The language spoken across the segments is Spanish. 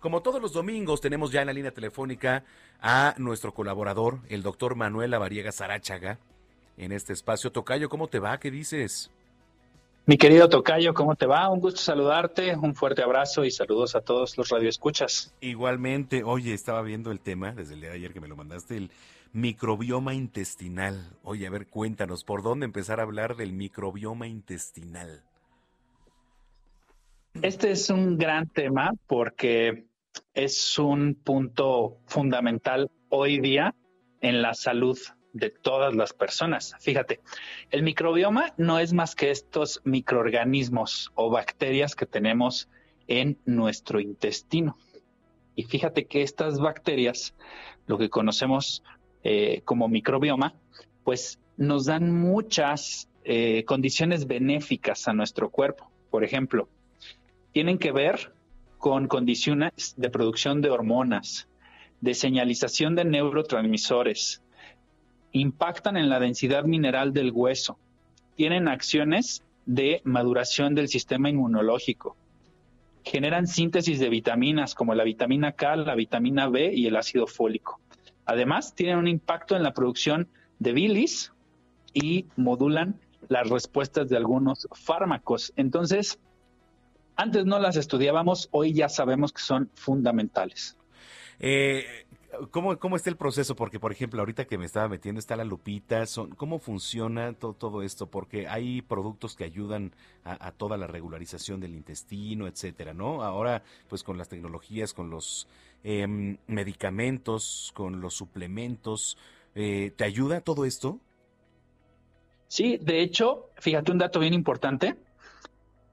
Como todos los domingos, tenemos ya en la línea telefónica a nuestro colaborador, el doctor Manuel Lavariega Sarachaga, en este espacio. Tocayo, ¿cómo te va? ¿Qué dices? Mi querido Tocayo, ¿cómo te va? Un gusto saludarte, un fuerte abrazo y saludos a todos los radioescuchas. Igualmente, oye, estaba viendo el tema desde el día de ayer que me lo mandaste, el microbioma intestinal. Oye, a ver, cuéntanos, ¿por dónde empezar a hablar del microbioma intestinal? Este es un gran tema porque es un punto fundamental hoy día en la salud de todas las personas. Fíjate, el microbioma no es más que estos microorganismos o bacterias que tenemos en nuestro intestino. Y fíjate que estas bacterias, lo que conocemos eh, como microbioma, pues nos dan muchas eh, condiciones benéficas a nuestro cuerpo. Por ejemplo, tienen que ver con condiciones de producción de hormonas, de señalización de neurotransmisores, impactan en la densidad mineral del hueso, tienen acciones de maduración del sistema inmunológico, generan síntesis de vitaminas como la vitamina K, la vitamina B y el ácido fólico. Además, tienen un impacto en la producción de bilis y modulan las respuestas de algunos fármacos. Entonces, antes no las estudiábamos, hoy ya sabemos que son fundamentales. Eh, ¿cómo, ¿Cómo está el proceso? Porque, por ejemplo, ahorita que me estaba metiendo está la lupita. Son, ¿Cómo funciona todo, todo esto? Porque hay productos que ayudan a, toda la regularización del intestino, etcétera, ¿no? Ahora, pues con las tecnologías, con los em, medicamentos, con los suplementos, eh, ¿te ayuda todo esto? Sí, de hecho, fíjate un dato bien importante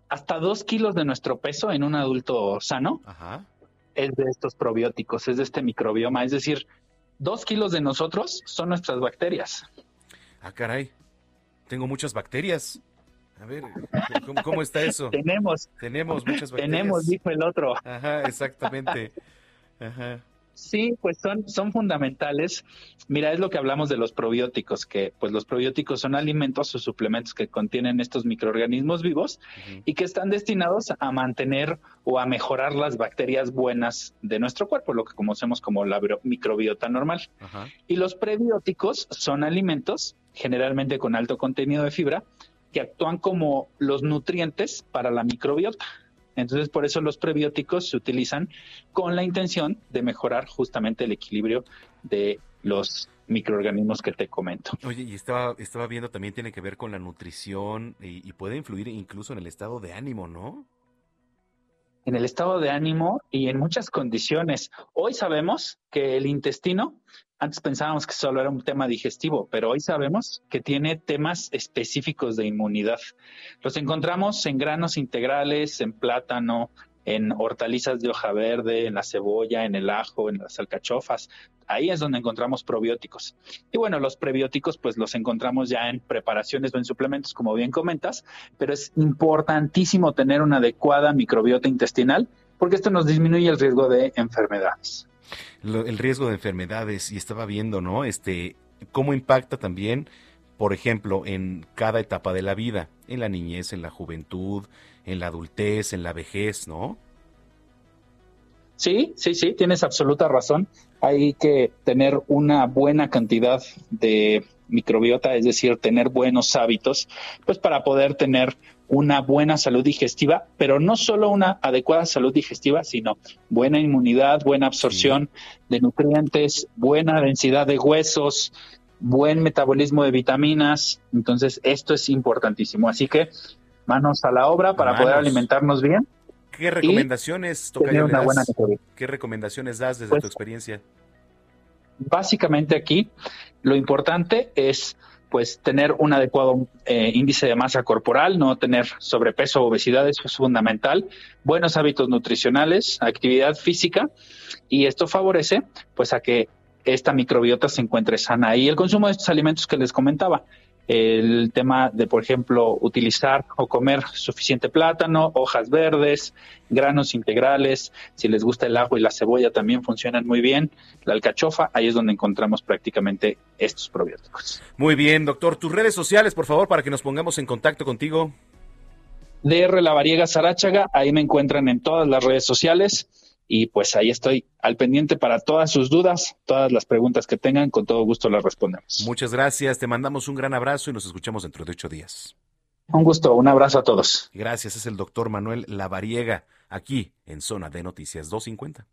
hasta dos kilos de nuestro peso en un adulto sano es de estos probióticos, es de este microbioma. Es decir, dos kilos de nosotros son nuestras bacterias. Ah, caray. Tengo muchas bacterias. A ver, ¿cómo, está eso? tenemos. Tenemos muchas bacterias. Tenemos, dijo el otro. Ajá, exactamente. Ajá. Sí, pues son, son fundamentales. Mira, es lo que hablamos de los probióticos, que pues los probióticos son alimentos o suplementos que contienen estos microorganismos vivos y que están destinados a mantener o a mejorar las bacterias buenas de nuestro cuerpo, lo que conocemos como la microbiota normal. Y los prebióticos son alimentos generalmente con alto contenido de fibra que actúan como los nutrientes para la microbiota. Entonces, por eso los prebióticos se utilizan con la intención de mejorar justamente el equilibrio de los microorganismos que te comento. Oye, y estaba, estaba viendo también tiene que ver con la nutrición y, y puede influir incluso en el estado de ánimo, ¿no? En el estado de ánimo y en muchas condiciones. Hoy sabemos que el intestino antes pensábamos que solo era un tema digestivo, pero hoy sabemos que tiene temas específicos de inmunidad. Los encontramos en granos integrales, en plátano, en hortalizas de hoja verde, en la cebolla, en el ajo, en las alcachofas. Ahí es donde encontramos probióticos. Y bueno, los prebióticos pues los encontramos ya en preparaciones o en suplementos, como bien comentas, pero es importantísimo tener una adecuada microbiota intestinal porque esto nos disminuye el riesgo de enfermedades el riesgo de enfermedades y estaba viendo, ¿no? Este, cómo impacta también, por ejemplo, en cada etapa de la vida, en la niñez, en la juventud, en la adultez, en la vejez, ¿no? Sí, sí, sí, tienes absoluta razón. Hay que tener una buena cantidad de microbiota, es decir, tener buenos hábitos, pues para poder tener una buena salud digestiva, pero no solo una adecuada salud digestiva, sino buena inmunidad, buena absorción de nutrientes, buena densidad de huesos, buen metabolismo de vitaminas. Entonces, esto es importantísimo. Así que manos a la obra para poder alimentarnos bien. ¿Qué recomendaciones, ¿Qué recomendaciones das desde tu pues experiencia? Básicamente aquí lo importante es pues tener un adecuado eh, índice de masa corporal, no tener sobrepeso o obesidad, eso es fundamental, buenos hábitos nutricionales, actividad física y esto favorece pues a que esta microbiota se encuentre sana y el consumo de estos alimentos que les comentaba, el tema de, por ejemplo, utilizar o comer suficiente plátano, hojas verdes, granos integrales, si les gusta el ajo y la cebolla también funcionan muy bien, la alcachofa, ahí es donde encontramos prácticamente estos probióticos. Muy bien, doctor, tus redes sociales, por favor, para que nos pongamos en contacto contigo. DR La Variega Sarachaga, ahí me encuentran en todas las redes sociales y pues ahí estoy al pendiente para todas sus dudas, todas las preguntas que tengan, con todo gusto las respondemos. Muchas gracias, te mandamos un gran abrazo y nos escuchamos dentro de ocho días. Un gusto, un abrazo a todos. Gracias, es el doctor Manuel Lavariega, aquí en Zona de Noticias 250.